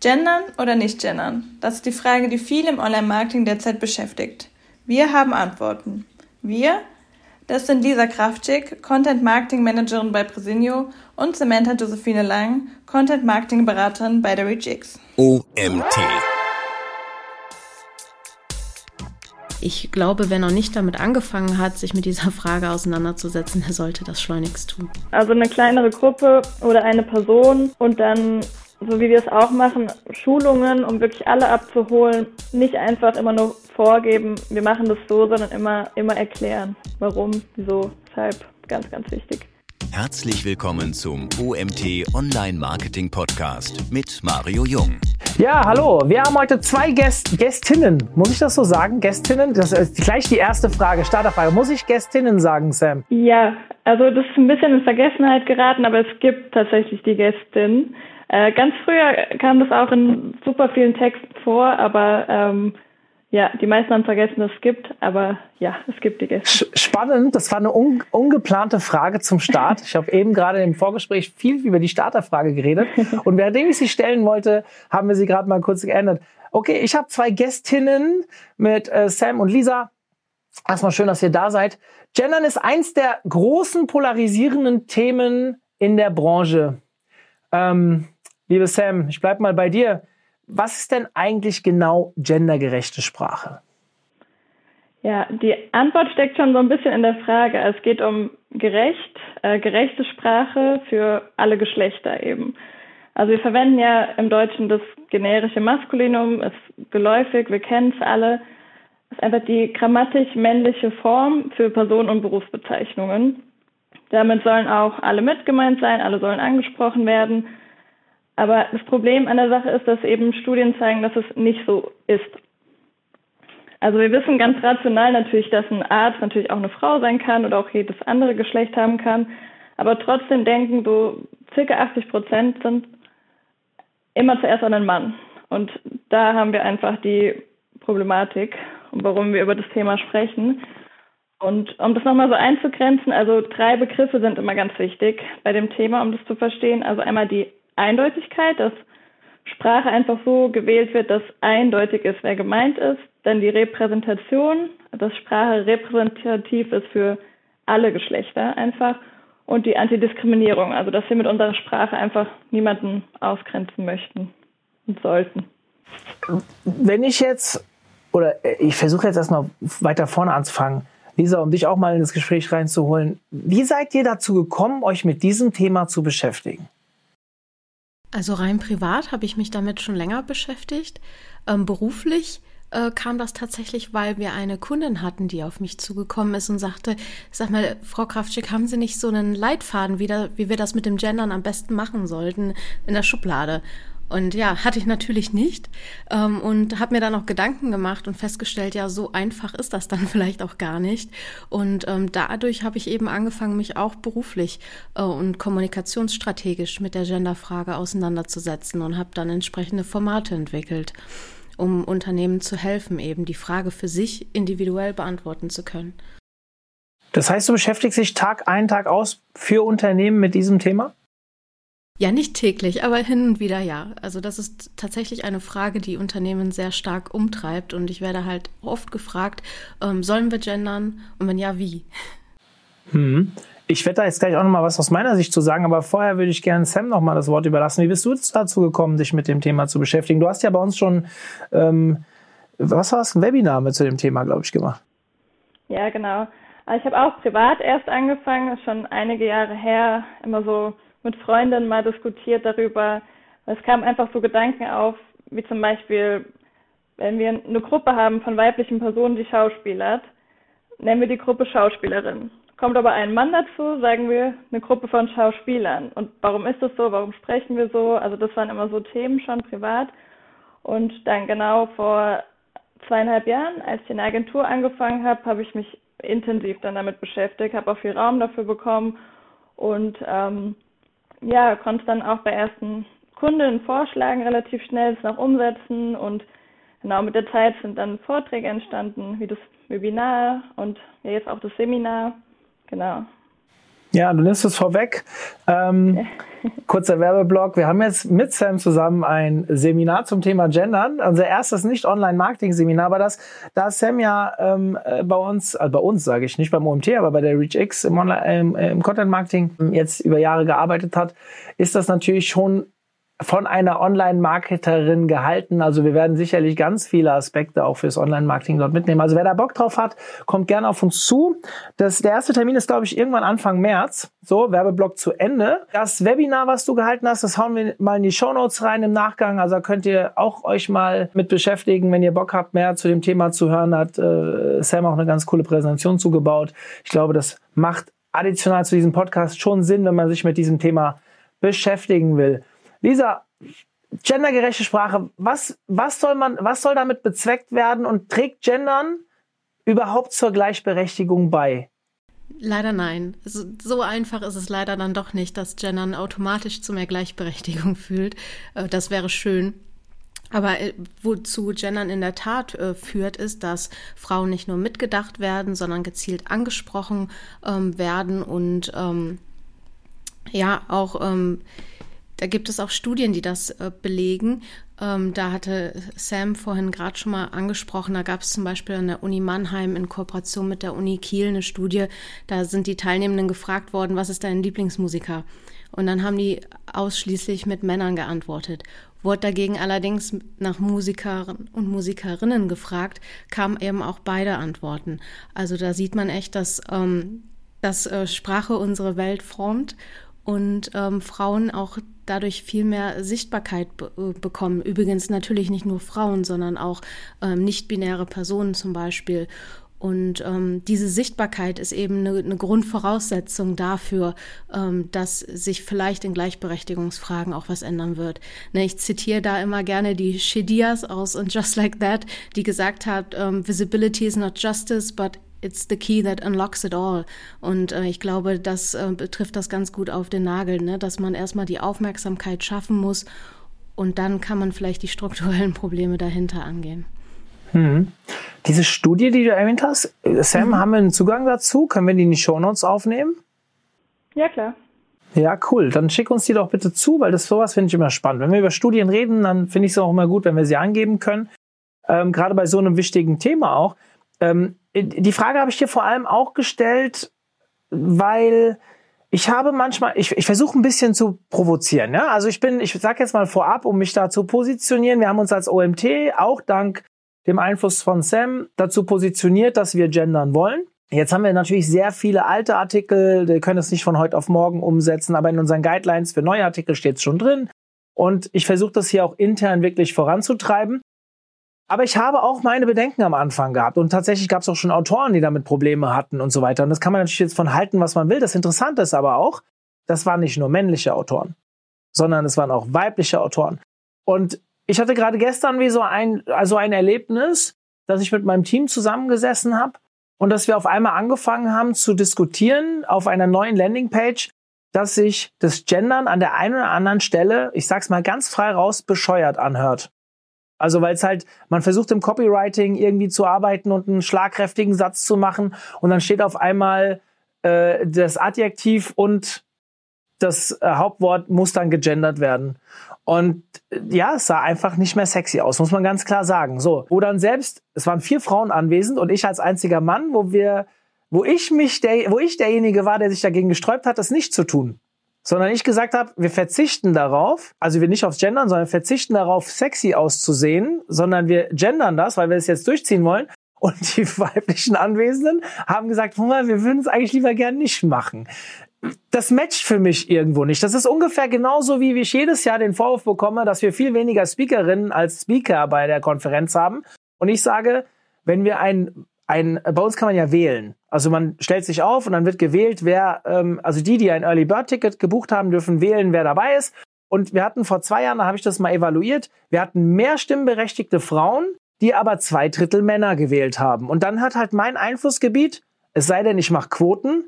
Gendern oder nicht gendern? Das ist die Frage, die viele im Online-Marketing derzeit beschäftigt. Wir haben Antworten. Wir, das sind Lisa Kraftschick, Content Marketing Managerin bei Presinio und Samantha Josephine Lang, Content Marketing Beraterin bei der ReachX. OMT. Ich glaube, wenn er nicht damit angefangen hat, sich mit dieser Frage auseinanderzusetzen, er sollte das schleunigst tun. Also eine kleinere Gruppe oder eine Person und dann so wie wir es auch machen, Schulungen, um wirklich alle abzuholen. Nicht einfach immer nur vorgeben, wir machen das so, sondern immer, immer erklären, warum, wieso, weshalb. Ganz, ganz wichtig. Herzlich willkommen zum OMT Online Marketing Podcast mit Mario Jung. Ja, hallo. Wir haben heute zwei Gäst Gästinnen. Muss ich das so sagen? Gästinnen? Das ist gleich die erste Frage, Starterfrage. Muss ich Gästinnen sagen, Sam? Ja, also das ist ein bisschen in Vergessenheit geraten, aber es gibt tatsächlich die Gästin. Äh, ganz früher kam das auch in super vielen Texten vor, aber ähm, ja, die meisten haben vergessen, dass es gibt, aber ja, es gibt die Gäste. Spannend, das war eine un ungeplante Frage zum Start. Ich habe eben gerade im Vorgespräch viel über die Starterfrage geredet und währenddem ich sie stellen wollte, haben wir sie gerade mal kurz geändert. Okay, ich habe zwei Gästinnen mit äh, Sam und Lisa. Erstmal schön, dass ihr da seid. Gendern ist eins der großen polarisierenden Themen in der Branche. Ähm, Liebe Sam, ich bleibe mal bei dir. Was ist denn eigentlich genau gendergerechte Sprache? Ja, die Antwort steckt schon so ein bisschen in der Frage. Es geht um gerecht, äh, gerechte Sprache für alle Geschlechter eben. Also wir verwenden ja im Deutschen das generische Maskulinum, ist geläufig, wir kennen es alle. Es ist einfach die grammatisch männliche Form für Personen- und Berufsbezeichnungen. Damit sollen auch alle mit gemeint sein, alle sollen angesprochen werden. Aber das Problem an der Sache ist, dass eben Studien zeigen, dass es nicht so ist. Also wir wissen ganz rational natürlich, dass ein Arzt natürlich auch eine Frau sein kann oder auch jedes andere Geschlecht haben kann. Aber trotzdem denken so circa 80 Prozent sind immer zuerst an einen Mann. Und da haben wir einfach die Problematik, warum wir über das Thema sprechen. Und um das nochmal so einzugrenzen, also drei Begriffe sind immer ganz wichtig bei dem Thema, um das zu verstehen. Also einmal die Eindeutigkeit, dass Sprache einfach so gewählt wird, dass eindeutig ist, wer gemeint ist. Dann die Repräsentation, dass Sprache repräsentativ ist für alle Geschlechter einfach. Und die Antidiskriminierung, also dass wir mit unserer Sprache einfach niemanden ausgrenzen möchten und sollten. Wenn ich jetzt, oder ich versuche jetzt erstmal weiter vorne anzufangen, Lisa, um dich auch mal in das Gespräch reinzuholen, wie seid ihr dazu gekommen, euch mit diesem Thema zu beschäftigen? Also rein privat habe ich mich damit schon länger beschäftigt. Ähm, beruflich äh, kam das tatsächlich, weil wir eine Kundin hatten, die auf mich zugekommen ist und sagte, sag mal, Frau Kraftschick, haben Sie nicht so einen Leitfaden, wie, da, wie wir das mit dem Gendern am besten machen sollten in der Schublade? Und ja, hatte ich natürlich nicht ähm, und habe mir dann auch Gedanken gemacht und festgestellt, ja, so einfach ist das dann vielleicht auch gar nicht. Und ähm, dadurch habe ich eben angefangen, mich auch beruflich äh, und kommunikationsstrategisch mit der Genderfrage auseinanderzusetzen und habe dann entsprechende Formate entwickelt, um Unternehmen zu helfen, eben die Frage für sich individuell beantworten zu können. Das heißt, du beschäftigst dich Tag ein, Tag aus für Unternehmen mit diesem Thema? Ja, nicht täglich, aber hin und wieder ja. Also das ist tatsächlich eine Frage, die Unternehmen sehr stark umtreibt und ich werde halt oft gefragt, ähm, sollen wir gendern und wenn ja, wie? Hm. Ich werde da jetzt gleich auch noch mal was aus meiner Sicht zu sagen, aber vorher würde ich gerne Sam noch mal das Wort überlassen. Wie bist du dazu gekommen, dich mit dem Thema zu beschäftigen? Du hast ja bei uns schon, ähm, was war es, ein Webinar mit zu dem Thema, glaube ich, gemacht. Ja, genau. Ich habe auch privat erst angefangen, schon einige Jahre her, immer so mit Freundinnen mal diskutiert darüber. Es kamen einfach so Gedanken auf, wie zum Beispiel, wenn wir eine Gruppe haben von weiblichen Personen, die schauspielert, nennen wir die Gruppe Schauspielerin. Kommt aber ein Mann dazu, sagen wir eine Gruppe von Schauspielern. Und warum ist das so? Warum sprechen wir so? Also das waren immer so Themen schon privat. Und dann genau vor zweieinhalb Jahren, als ich in der Agentur angefangen habe, habe ich mich intensiv dann damit beschäftigt, habe auch viel Raum dafür bekommen und ähm, ja, konnte dann auch bei ersten Kunden vorschlagen, relativ schnell es noch umsetzen und genau mit der Zeit sind dann Vorträge entstanden, wie das Webinar und ja, jetzt auch das Seminar. Genau. Ja, du nimmst es vorweg. Ähm, kurzer Werbeblock. Wir haben jetzt mit Sam zusammen ein Seminar zum Thema Gendern. Unser erstes Nicht-Online-Marketing-Seminar, aber das, da Sam ja ähm, äh, bei uns, also bei uns sage ich nicht beim OMT, aber bei der ReachX im, Online, äh, im Content-Marketing jetzt über Jahre gearbeitet hat, ist das natürlich schon von einer Online-Marketerin gehalten. Also wir werden sicherlich ganz viele Aspekte auch fürs Online-Marketing dort mitnehmen. Also wer da Bock drauf hat, kommt gerne auf uns zu. Das, der erste Termin ist, glaube ich, irgendwann Anfang März. So, Werbeblock zu Ende. Das Webinar, was du gehalten hast, das hauen wir mal in die Show Notes rein im Nachgang. Also könnt ihr auch euch mal mit beschäftigen, wenn ihr Bock habt, mehr zu dem Thema zu hören. Hat äh, Sam auch eine ganz coole Präsentation zugebaut. Ich glaube, das macht additional zu diesem Podcast schon Sinn, wenn man sich mit diesem Thema beschäftigen will. Lisa, gendergerechte Sprache, was, was soll man, was soll damit bezweckt werden und trägt Gendern überhaupt zur Gleichberechtigung bei? Leider nein. So, einfach ist es leider dann doch nicht, dass Gendern automatisch zu mehr Gleichberechtigung fühlt. Äh, das wäre schön. Aber äh, wozu Gendern in der Tat äh, führt, ist, dass Frauen nicht nur mitgedacht werden, sondern gezielt angesprochen ähm, werden und ähm, ja auch ähm, da gibt es auch Studien, die das äh, belegen. Ähm, da hatte Sam vorhin gerade schon mal angesprochen, da gab es zum Beispiel an der Uni Mannheim in Kooperation mit der Uni Kiel eine Studie. Da sind die Teilnehmenden gefragt worden, was ist dein Lieblingsmusiker? Und dann haben die ausschließlich mit Männern geantwortet. Wurde dagegen allerdings nach Musikern und Musikerinnen gefragt, kamen eben auch beide Antworten. Also da sieht man echt, dass, ähm, dass äh, Sprache unsere Welt formt und ähm, Frauen auch dadurch viel mehr Sichtbarkeit be äh, bekommen. Übrigens natürlich nicht nur Frauen, sondern auch ähm, nicht-binäre Personen zum Beispiel. Und ähm, diese Sichtbarkeit ist eben eine, eine Grundvoraussetzung dafür, ähm, dass sich vielleicht in Gleichberechtigungsfragen auch was ändern wird. Ne, ich zitiere da immer gerne die Shedias aus und Just Like That, die gesagt hat, ähm, Visibility is not justice, but it's the key that unlocks it all. Und äh, ich glaube, das äh, betrifft das ganz gut auf den Nagel, ne? dass man erstmal die Aufmerksamkeit schaffen muss und dann kann man vielleicht die strukturellen Probleme dahinter angehen. Hm. Diese Studie, die du erwähnt hast, Sam, mhm. haben wir einen Zugang dazu? Können wir die in die Shownotes aufnehmen? Ja, klar. Ja, cool. Dann schick uns die doch bitte zu, weil das sowas finde ich immer spannend. Wenn wir über Studien reden, dann finde ich es auch immer gut, wenn wir sie angeben können. Ähm, gerade bei so einem wichtigen Thema auch. Ähm, die Frage habe ich dir vor allem auch gestellt, weil ich habe manchmal, ich, ich versuche ein bisschen zu provozieren. Ja? Also ich bin, ich sage jetzt mal vorab, um mich da zu positionieren. Wir haben uns als OMT auch dank dem Einfluss von Sam dazu positioniert, dass wir gendern wollen. Jetzt haben wir natürlich sehr viele alte Artikel, wir können es nicht von heute auf morgen umsetzen, aber in unseren Guidelines für neue Artikel steht es schon drin. Und ich versuche das hier auch intern wirklich voranzutreiben. Aber ich habe auch meine Bedenken am Anfang gehabt. Und tatsächlich gab es auch schon Autoren, die damit Probleme hatten und so weiter. Und das kann man natürlich jetzt von halten, was man will. Das Interessante ist aber auch, das waren nicht nur männliche Autoren, sondern es waren auch weibliche Autoren. Und ich hatte gerade gestern wie so ein, also ein Erlebnis, dass ich mit meinem Team zusammengesessen habe und dass wir auf einmal angefangen haben zu diskutieren auf einer neuen Landingpage, dass sich das Gendern an der einen oder anderen Stelle, ich sag's mal ganz frei raus, bescheuert anhört. Also weil es halt, man versucht im Copywriting irgendwie zu arbeiten und einen schlagkräftigen Satz zu machen und dann steht auf einmal äh, das Adjektiv und das äh, Hauptwort muss dann gegendert werden. Und äh, ja, es sah einfach nicht mehr sexy aus, muss man ganz klar sagen. So, wo dann selbst, es waren vier Frauen anwesend und ich als einziger Mann, wo wir, wo ich mich, der, wo ich derjenige war, der sich dagegen gesträubt hat, das nicht zu tun sondern ich gesagt habe, wir verzichten darauf, also wir nicht aufs Gendern, sondern verzichten darauf, sexy auszusehen, sondern wir gendern das, weil wir es jetzt durchziehen wollen. Und die weiblichen Anwesenden haben gesagt, wir würden es eigentlich lieber gern nicht machen. Das matcht für mich irgendwo nicht. Das ist ungefähr genauso, wie ich jedes Jahr den Vorwurf bekomme, dass wir viel weniger Speakerinnen als Speaker bei der Konferenz haben. Und ich sage, wenn wir ein ein, bei uns kann man ja wählen. Also man stellt sich auf und dann wird gewählt, wer, ähm, also die, die ein Early Bird Ticket gebucht haben, dürfen wählen, wer dabei ist. Und wir hatten vor zwei Jahren, da habe ich das mal evaluiert, wir hatten mehr stimmberechtigte Frauen, die aber zwei Drittel Männer gewählt haben. Und dann hat halt mein Einflussgebiet, es sei denn, ich mache Quoten,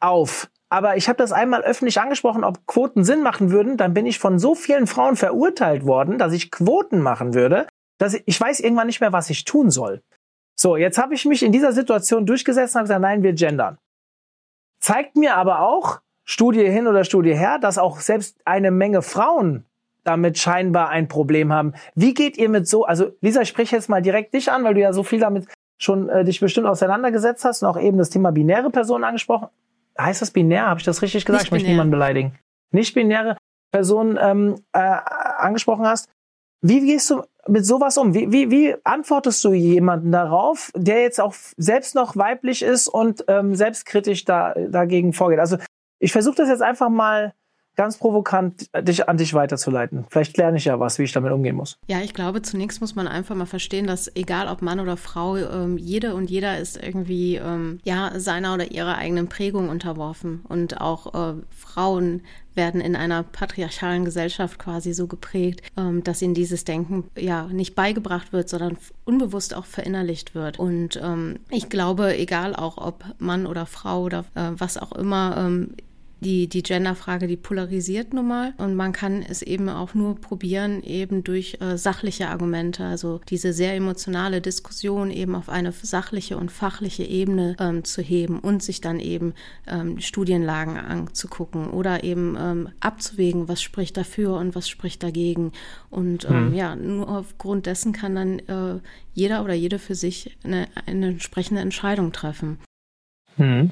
auf. Aber ich habe das einmal öffentlich angesprochen, ob Quoten Sinn machen würden. Dann bin ich von so vielen Frauen verurteilt worden, dass ich Quoten machen würde, dass ich, ich weiß irgendwann nicht mehr, was ich tun soll. So, jetzt habe ich mich in dieser Situation durchgesetzt und habe gesagt, nein, wir gendern. zeigt mir aber auch, Studie hin oder Studie her, dass auch selbst eine Menge Frauen damit scheinbar ein Problem haben. Wie geht ihr mit so, also Lisa, ich spreche jetzt mal direkt dich an, weil du ja so viel damit schon äh, dich bestimmt auseinandergesetzt hast und auch eben das Thema binäre Personen angesprochen. Heißt das binär? Habe ich das richtig gesagt? Nicht ich möchte niemanden beleidigen. Nicht binäre Personen ähm, äh, angesprochen hast. Wie gehst du mit sowas um? Wie, wie, wie antwortest du jemanden darauf, der jetzt auch selbst noch weiblich ist und ähm, selbstkritisch da, dagegen vorgeht? Also ich versuche das jetzt einfach mal ganz provokant dich an dich weiterzuleiten. Vielleicht lerne ich ja was, wie ich damit umgehen muss. Ja, ich glaube, zunächst muss man einfach mal verstehen, dass egal ob Mann oder Frau, ähm, jede und jeder ist irgendwie ähm, ja seiner oder ihrer eigenen Prägung unterworfen und auch äh, Frauen werden in einer patriarchalen Gesellschaft quasi so geprägt, ähm, dass ihnen dieses Denken ja nicht beigebracht wird, sondern unbewusst auch verinnerlicht wird. Und ähm, ich glaube, egal auch ob Mann oder Frau oder äh, was auch immer, ähm, die, die Genderfrage, die polarisiert nun mal. Und man kann es eben auch nur probieren, eben durch äh, sachliche Argumente, also diese sehr emotionale Diskussion eben auf eine sachliche und fachliche Ebene ähm, zu heben und sich dann eben ähm, Studienlagen anzugucken oder eben ähm, abzuwägen, was spricht dafür und was spricht dagegen. Und mhm. ja, nur aufgrund dessen kann dann äh, jeder oder jede für sich eine, eine entsprechende Entscheidung treffen. Mhm.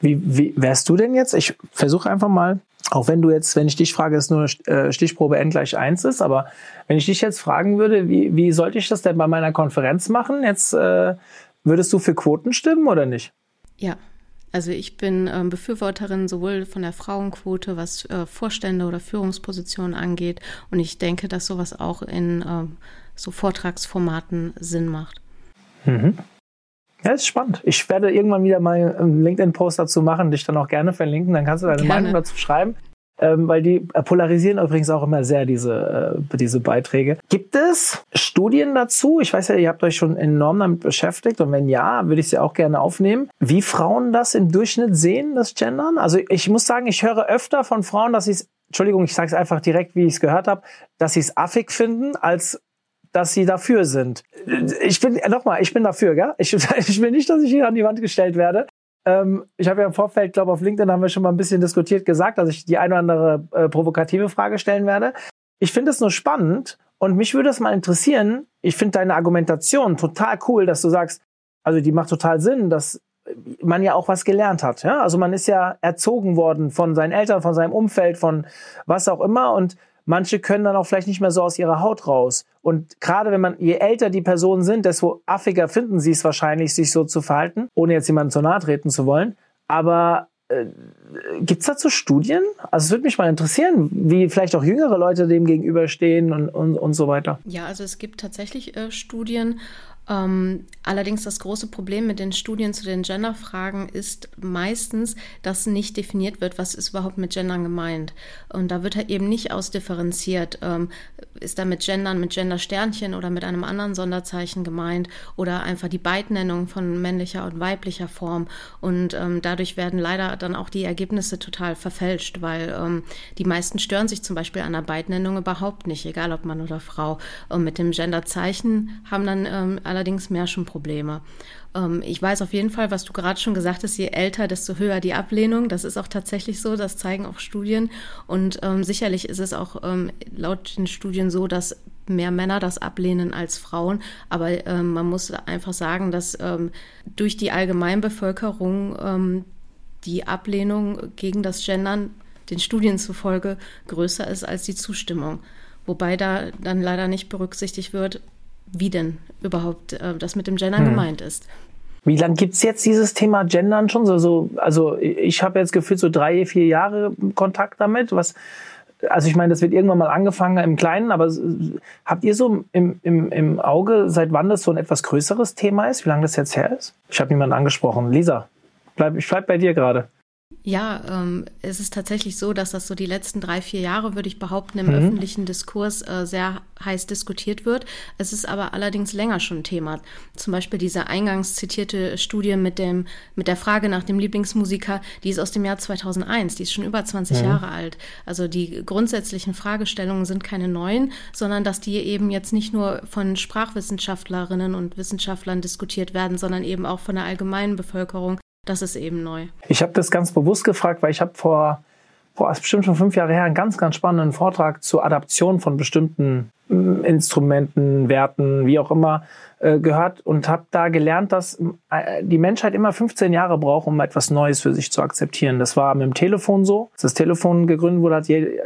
Wie, wie wärst du denn jetzt? Ich versuche einfach mal, auch wenn du jetzt, wenn ich dich frage, es nur äh, Stichprobe n gleich eins ist, aber wenn ich dich jetzt fragen würde, wie, wie sollte ich das denn bei meiner Konferenz machen? Jetzt äh, würdest du für Quoten stimmen oder nicht? Ja. Also ich bin ähm, Befürworterin sowohl von der Frauenquote, was äh, Vorstände oder Führungspositionen angeht. Und ich denke, dass sowas auch in äh, so Vortragsformaten Sinn macht. Mhm. Ja, ist spannend. Ich werde irgendwann wieder mal einen LinkedIn-Post dazu machen, dich dann auch gerne verlinken. Dann kannst du deine gerne. Meinung dazu schreiben. Ähm, weil die äh, polarisieren übrigens auch immer sehr diese, äh, diese Beiträge. Gibt es Studien dazu? Ich weiß ja, ihr habt euch schon enorm damit beschäftigt und wenn ja, würde ich sie auch gerne aufnehmen. Wie Frauen das im Durchschnitt sehen, das Gendern? Also ich muss sagen, ich höre öfter von Frauen, dass sie es, Entschuldigung, ich sage es einfach direkt, wie ich es gehört habe, dass sie es affig finden, als dass sie dafür sind. Ich bin, nochmal, ich bin dafür, gell? Ich, ich will nicht, dass ich hier an die Wand gestellt werde. Ähm, ich habe ja im Vorfeld, glaube auf LinkedIn haben wir schon mal ein bisschen diskutiert, gesagt, dass ich die eine oder andere äh, provokative Frage stellen werde. Ich finde es nur spannend und mich würde es mal interessieren. Ich finde deine Argumentation total cool, dass du sagst, also die macht total Sinn, dass man ja auch was gelernt hat. Ja? Also man ist ja erzogen worden von seinen Eltern, von seinem Umfeld, von was auch immer und Manche können dann auch vielleicht nicht mehr so aus ihrer Haut raus. Und gerade wenn man, je älter die Personen sind, desto affiger finden sie es wahrscheinlich, sich so zu verhalten, ohne jetzt jemandem zu nahe treten zu wollen. Aber äh, Gibt es dazu Studien? Also es würde mich mal interessieren, wie vielleicht auch jüngere Leute dem gegenüberstehen und, und, und so weiter. Ja, also es gibt tatsächlich äh, Studien ähm, allerdings das große Problem mit den Studien zu den Genderfragen ist meistens, dass nicht definiert wird, was ist überhaupt mit Gendern gemeint. Und da wird halt eben nicht ausdifferenziert, ähm, ist da mit Gendern, mit Gendersternchen oder mit einem anderen Sonderzeichen gemeint oder einfach die Beidnennung von männlicher und weiblicher Form. Und ähm, dadurch werden leider dann auch die Ergebnisse total verfälscht, weil ähm, die meisten stören sich zum Beispiel an der Beidnennung überhaupt nicht, egal ob Mann oder Frau. Und mit dem Genderzeichen haben dann ähm, allerdings mehr schon Probleme. Ähm, ich weiß auf jeden Fall, was du gerade schon gesagt hast, je älter, desto höher die Ablehnung. Das ist auch tatsächlich so, das zeigen auch Studien. Und ähm, sicherlich ist es auch ähm, laut den Studien so, dass mehr Männer das ablehnen als Frauen. Aber ähm, man muss einfach sagen, dass ähm, durch die Allgemeinbevölkerung ähm, die Ablehnung gegen das Gendern den Studien zufolge größer ist als die Zustimmung. Wobei da dann leider nicht berücksichtigt wird, wie denn überhaupt äh, das mit dem Gendern hm. gemeint ist. Wie lange gibt es jetzt dieses Thema Gendern schon? So, so, also ich habe jetzt gefühlt so drei, vier Jahre Kontakt damit. Was, also ich meine, das wird irgendwann mal angefangen im Kleinen, aber habt ihr so im, im, im Auge, seit wann das so ein etwas größeres Thema ist? Wie lange das jetzt her ist? Ich habe niemanden angesprochen. Lisa, bleib, ich bleib bei dir gerade. Ja, ähm, es ist tatsächlich so, dass das so die letzten drei, vier Jahre, würde ich behaupten, im mhm. öffentlichen Diskurs äh, sehr heiß diskutiert wird. Es ist aber allerdings länger schon Thema. Zum Beispiel diese eingangs zitierte Studie mit, dem, mit der Frage nach dem Lieblingsmusiker, die ist aus dem Jahr 2001, die ist schon über 20 mhm. Jahre alt. Also die grundsätzlichen Fragestellungen sind keine neuen, sondern dass die eben jetzt nicht nur von Sprachwissenschaftlerinnen und Wissenschaftlern diskutiert werden, sondern eben auch von der allgemeinen Bevölkerung Das ist eben neu. Ich habe das ganz bewusst gefragt, weil ich habe vor, boah, ist bestimmt schon fünf Jahre her, einen ganz, ganz spannenden Vortrag zur Adaption von bestimmten mm, Instrumenten, Werten, wie auch immer, äh, gehört und habe da gelernt, dass äh, die Menschheit immer 15 Jahre braucht, um etwas Neues für sich zu akzeptieren. Das war mit dem Telefon so. Als das Telefon gegründet wurde,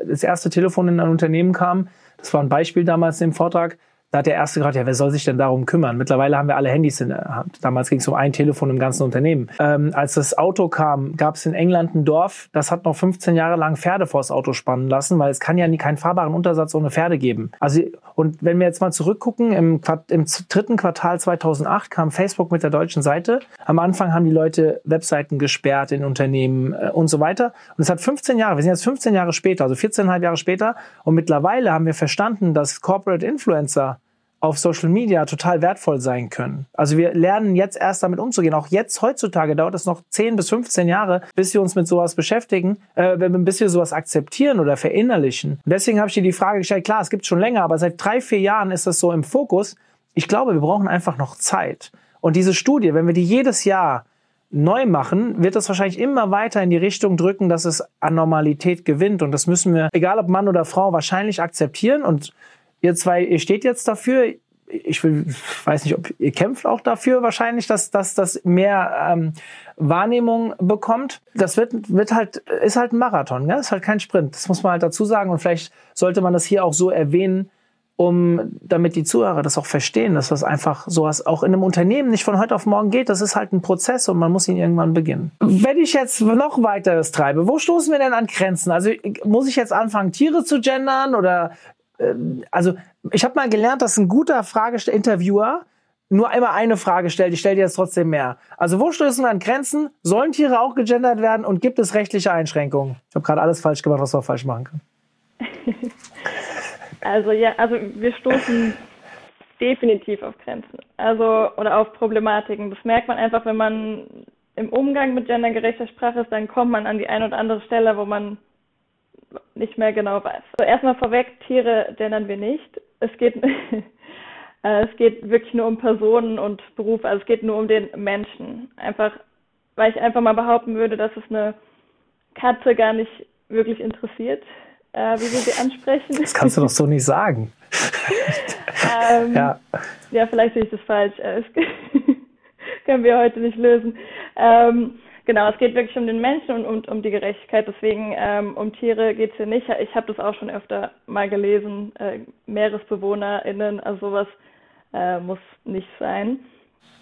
das erste Telefon in ein Unternehmen kam, das war ein Beispiel damals im Vortrag, da hat der Erste gesagt, ja, wer soll sich denn darum kümmern? Mittlerweile haben wir alle Handys in der Hand. Damals ging es um ein Telefon im ganzen Unternehmen. Ähm, als das Auto kam, gab es in England ein Dorf, das hat noch 15 Jahre lang Pferde vors Auto spannen lassen, weil es kann ja nie keinen fahrbaren Untersatz ohne Pferde geben. Also und wenn wir jetzt mal zurückgucken, im, im dritten Quartal 2008 kam Facebook mit der deutschen Seite. Am Anfang haben die Leute Webseiten gesperrt in Unternehmen äh, und so weiter. Und es hat 15 Jahre, wir sind jetzt 15 Jahre später, also 14,5 Jahre später. Und mittlerweile haben wir verstanden, dass Corporate Influencer auf Social Media total wertvoll sein können. Also wir lernen jetzt erst damit umzugehen. Auch jetzt heutzutage dauert es noch 10 bis 15 Jahre, bis wir uns mit sowas beschäftigen, äh, bis wir sowas akzeptieren oder verinnerlichen. Und deswegen habe ich dir die Frage gestellt, klar, es gibt schon länger, aber seit drei, vier Jahren ist das so im Fokus. Ich glaube, wir brauchen einfach noch Zeit. Und diese Studie, wenn wir die jedes Jahr neu machen, wird das wahrscheinlich immer weiter in die Richtung drücken, dass es an Normalität gewinnt. Und das müssen wir, egal ob Mann oder Frau, wahrscheinlich akzeptieren. Und Ihr zwei, ihr steht jetzt dafür. Ich will, weiß nicht, ob ihr kämpft auch dafür wahrscheinlich, dass, dass das mehr ähm, Wahrnehmung bekommt. Das wird, wird halt, ist halt ein Marathon, gell? ist halt kein Sprint. Das muss man halt dazu sagen. Und vielleicht sollte man das hier auch so erwähnen, um, damit die Zuhörer das auch verstehen, dass das einfach sowas auch in einem Unternehmen nicht von heute auf morgen geht. Das ist halt ein Prozess und man muss ihn irgendwann beginnen. Wenn ich jetzt noch weiteres treibe, wo stoßen wir denn an Grenzen? Also muss ich jetzt anfangen, Tiere zu gendern oder also ich habe mal gelernt, dass ein guter Fragesteller, Interviewer nur immer eine Frage stellt. Ich stelle dir jetzt trotzdem mehr. Also wo stößen wir an Grenzen? Sollen Tiere auch gegendert werden und gibt es rechtliche Einschränkungen? Ich habe gerade alles falsch gemacht, was man falsch machen kann. Also ja, also wir stoßen definitiv auf Grenzen. Also oder auf Problematiken. Das merkt man einfach, wenn man im Umgang mit gendergerechter Sprache ist, dann kommt man an die eine oder andere Stelle, wo man nicht mehr genau weiß. Also erstmal vorweg, Tiere gendern wir nicht. Es geht, äh, es geht wirklich nur um Personen und Berufe, also es geht nur um den Menschen. Einfach, weil ich einfach mal behaupten würde, dass es eine Katze gar nicht wirklich interessiert, äh, wie wir sie ansprechen. Das kannst du doch so nicht sagen. ähm, ja. ja, vielleicht sehe ich das falsch. Das können wir heute nicht lösen. Ähm, Genau, es geht wirklich um den Menschen und um, um die Gerechtigkeit. Deswegen ähm, um Tiere geht es hier nicht. Ich habe das auch schon öfter mal gelesen. Äh, MeeresbewohnerInnen, also sowas äh, muss nicht sein.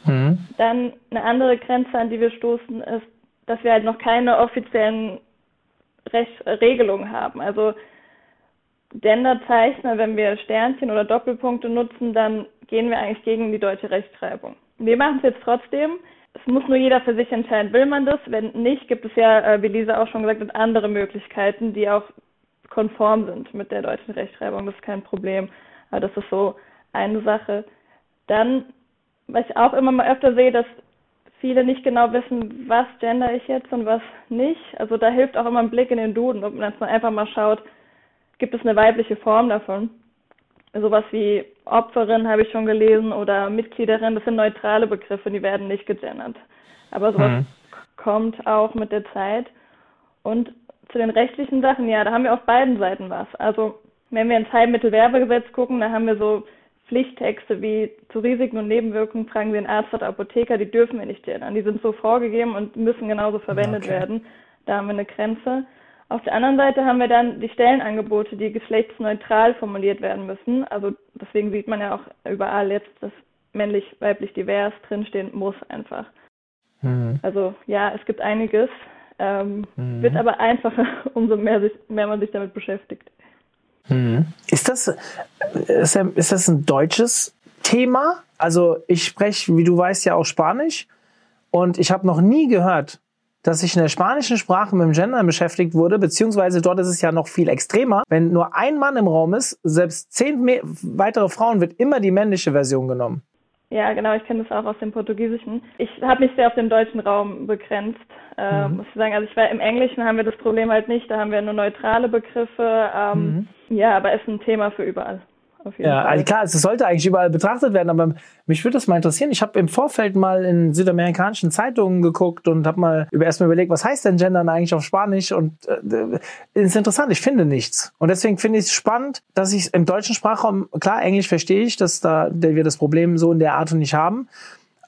Mhm. Dann eine andere Grenze, an die wir stoßen, ist, dass wir halt noch keine offiziellen Recht Regelungen haben. Also Genderzeichner, wenn wir Sternchen oder Doppelpunkte nutzen, dann gehen wir eigentlich gegen die deutsche Rechtschreibung. Wir machen es jetzt trotzdem es muss nur jeder für sich entscheiden, will man das? Wenn nicht, gibt es ja, äh, wie Lisa auch schon gesagt hat, andere Möglichkeiten, die auch konform sind mit der deutschen Rechtschreibung. Das ist kein Problem. Aber das ist so eine Sache. Dann, was ich auch immer mal öfter sehe, dass viele nicht genau wissen, was gender ich jetzt und was nicht. Also da hilft auch immer ein Blick in den Duden, ob man einfach mal schaut, gibt es eine weibliche Form davon sowas wie Opferin habe ich schon gelesen oder Mitgliederin, das sind neutrale Begriffe, die werden nicht gegendert. Aber sowas mhm. kommt auch mit der Zeit. Und zu den rechtlichen Sachen, ja, da haben wir auf beiden Seiten was. Also wenn wir ins Heilmittelwerbegesetz gucken, da haben wir so Pflichttexte wie zu Risiken und Nebenwirkungen fragen Sie den Arzt oder Apotheker, die dürfen wir nicht gendern. Die sind so vorgegeben und müssen genauso verwendet okay. werden. Da haben wir eine Grenze. Auf der anderen Seite haben wir dann die Stellenangebote, die geschlechtsneutral formuliert werden müssen. Also deswegen sieht man ja auch überall jetzt, dass männlich, weiblich, divers drinstehen muss einfach. Mhm. Also ja, es gibt einiges, ähm, mhm. wird aber einfacher, umso mehr, sich, mehr man sich damit beschäftigt. Mhm. Ist das, ist, ist das ein deutsches Thema? Also ich spreche, wie du weißt, ja auch Spanisch und ich habe noch nie gehört, dass ich in der spanischen Sprache mit dem Gender beschäftigt wurde, beziehungsweise dort ist es ja noch viel extremer. Wenn nur ein Mann im Raum ist, selbst zehn weitere Frauen, wird immer die männliche Version genommen. Ja, genau, ich kenne das auch aus dem Portugiesischen. Ich habe mich sehr auf den deutschen Raum begrenzt, äh, mhm. muss ich sagen. Also ich war im Englischen haben wir das Problem halt nicht, da haben wir nur neutrale Begriffe. Ähm, mhm. Ja, aber ist ein Thema für überall. Ja, also klar, es sollte eigentlich überall betrachtet werden, aber mich würde das mal interessieren. Ich habe im Vorfeld mal in südamerikanischen Zeitungen geguckt und habe mal über erstmal überlegt, was heißt denn Gendern eigentlich auf Spanisch? Und äh, ist interessant, ich finde nichts. Und deswegen finde ich es spannend, dass ich im deutschen Sprachraum, klar, Englisch verstehe ich, dass da der wir das Problem so in der Art nicht haben.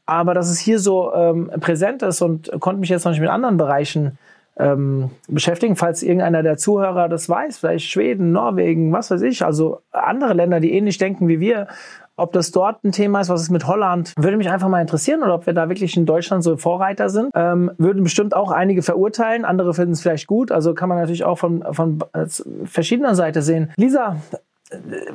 Aber dass es hier so ähm, präsent ist und konnte mich jetzt noch nicht mit anderen Bereichen ähm, beschäftigen, falls irgendeiner der Zuhörer das weiß, vielleicht Schweden, Norwegen, was weiß ich, also andere Länder, die ähnlich denken wie wir, ob das dort ein Thema ist, was ist mit Holland, würde mich einfach mal interessieren oder ob wir da wirklich in Deutschland so Vorreiter sind. Ähm, würden bestimmt auch einige verurteilen, andere finden es vielleicht gut, also kann man natürlich auch von, von äh, verschiedener Seite sehen. Lisa,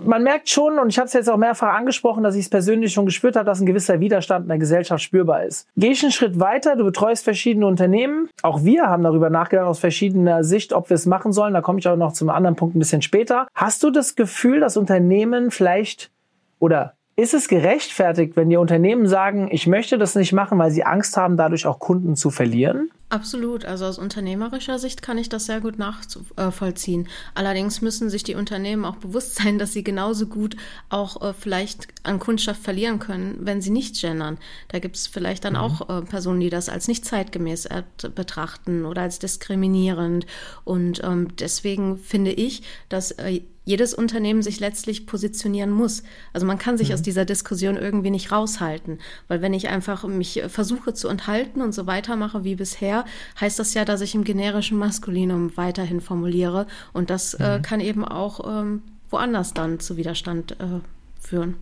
man merkt schon, und ich habe es jetzt auch mehrfach angesprochen, dass ich es persönlich schon gespürt habe, dass ein gewisser Widerstand in der Gesellschaft spürbar ist. Geh ich einen Schritt weiter, du betreust verschiedene Unternehmen. Auch wir haben darüber nachgedacht aus verschiedener Sicht, ob wir es machen sollen. Da komme ich auch noch zum anderen Punkt ein bisschen später. Hast du das Gefühl, dass Unternehmen vielleicht oder ist es gerechtfertigt, wenn die Unternehmen sagen, ich möchte das nicht machen, weil sie Angst haben, dadurch auch Kunden zu verlieren? Absolut. Also aus unternehmerischer Sicht kann ich das sehr gut nachvollziehen. Allerdings müssen sich die Unternehmen auch bewusst sein, dass sie genauso gut auch äh, vielleicht an Kundschaft verlieren können, wenn sie nicht gendern. Da gibt es vielleicht dann mhm. auch äh, Personen, die das als nicht zeitgemäß betrachten oder als diskriminierend. Und ähm, deswegen finde ich, dass äh, jedes Unternehmen sich letztlich positionieren muss. Also man kann sich mhm. aus dieser Diskussion irgendwie nicht raushalten, weil wenn ich einfach mich versuche zu enthalten und so weitermache wie bisher, heißt das ja, dass ich im generischen Maskulinum weiterhin formuliere und das äh, mhm. äh, kann eben auch ähm, woanders dann zu Widerstand äh, führen.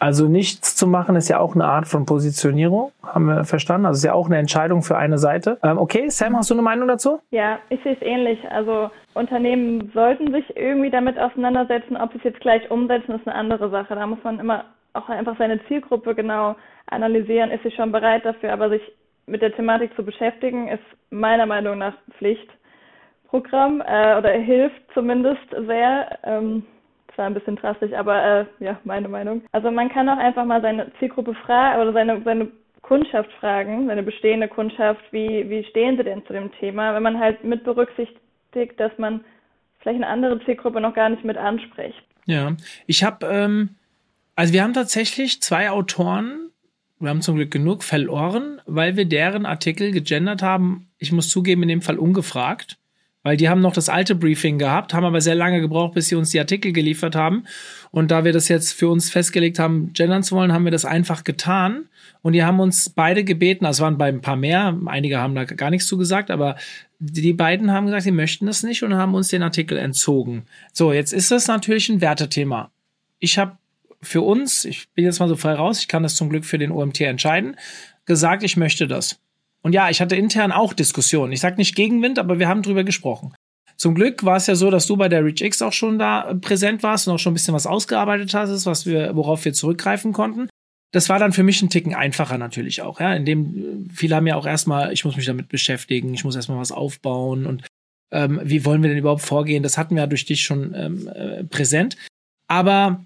Also nichts zu machen ist ja auch eine Art von Positionierung, haben wir verstanden. Also ist ja auch eine Entscheidung für eine Seite. Ähm, okay, Sam, hast du eine Meinung dazu? Ja, ich sehe es ähnlich. Also Unternehmen sollten sich irgendwie damit auseinandersetzen. Ob sie es jetzt gleich umsetzen, ist eine andere Sache. Da muss man immer auch einfach seine Zielgruppe genau analysieren. Ist sie schon bereit dafür? Aber sich mit der Thematik zu beschäftigen, ist meiner Meinung nach Pflichtprogramm äh, oder hilft zumindest sehr. Ähm, zwar ein bisschen drastisch, aber äh, ja, meine Meinung. Also man kann auch einfach mal seine Zielgruppe fragen oder seine, seine Kundschaft fragen, seine bestehende Kundschaft, wie, wie stehen sie denn zu dem Thema, wenn man halt mit berücksichtigt, dass man vielleicht eine andere Zielgruppe noch gar nicht mit anspricht. Ja, ich habe, ähm, also wir haben tatsächlich zwei Autoren, wir haben zum Glück genug verloren, weil wir deren Artikel gegendert haben. Ich muss zugeben, in dem Fall ungefragt weil die haben noch das alte Briefing gehabt, haben aber sehr lange gebraucht, bis sie uns die Artikel geliefert haben. Und da wir das jetzt für uns festgelegt haben, gendern zu wollen, haben wir das einfach getan. Und die haben uns beide gebeten, also waren bei ein paar mehr, einige haben da gar nichts zu gesagt, aber die beiden haben gesagt, sie möchten das nicht und haben uns den Artikel entzogen. So, jetzt ist das natürlich ein Wertethema. Ich habe für uns, ich bin jetzt mal so frei raus, ich kann das zum Glück für den OMT entscheiden, gesagt, ich möchte das. Und ja, ich hatte intern auch Diskussionen. Ich sag nicht Gegenwind, aber wir haben drüber gesprochen. Zum Glück war es ja so, dass du bei der ReachX auch schon da präsent warst und auch schon ein bisschen was ausgearbeitet hast, was wir, worauf wir zurückgreifen konnten. Das war dann für mich ein Ticken einfacher natürlich auch, ja. In dem viele haben ja auch erstmal, ich muss mich damit beschäftigen, ich muss erstmal was aufbauen und ähm, wie wollen wir denn überhaupt vorgehen? Das hatten wir ja durch dich schon ähm, äh, präsent. Aber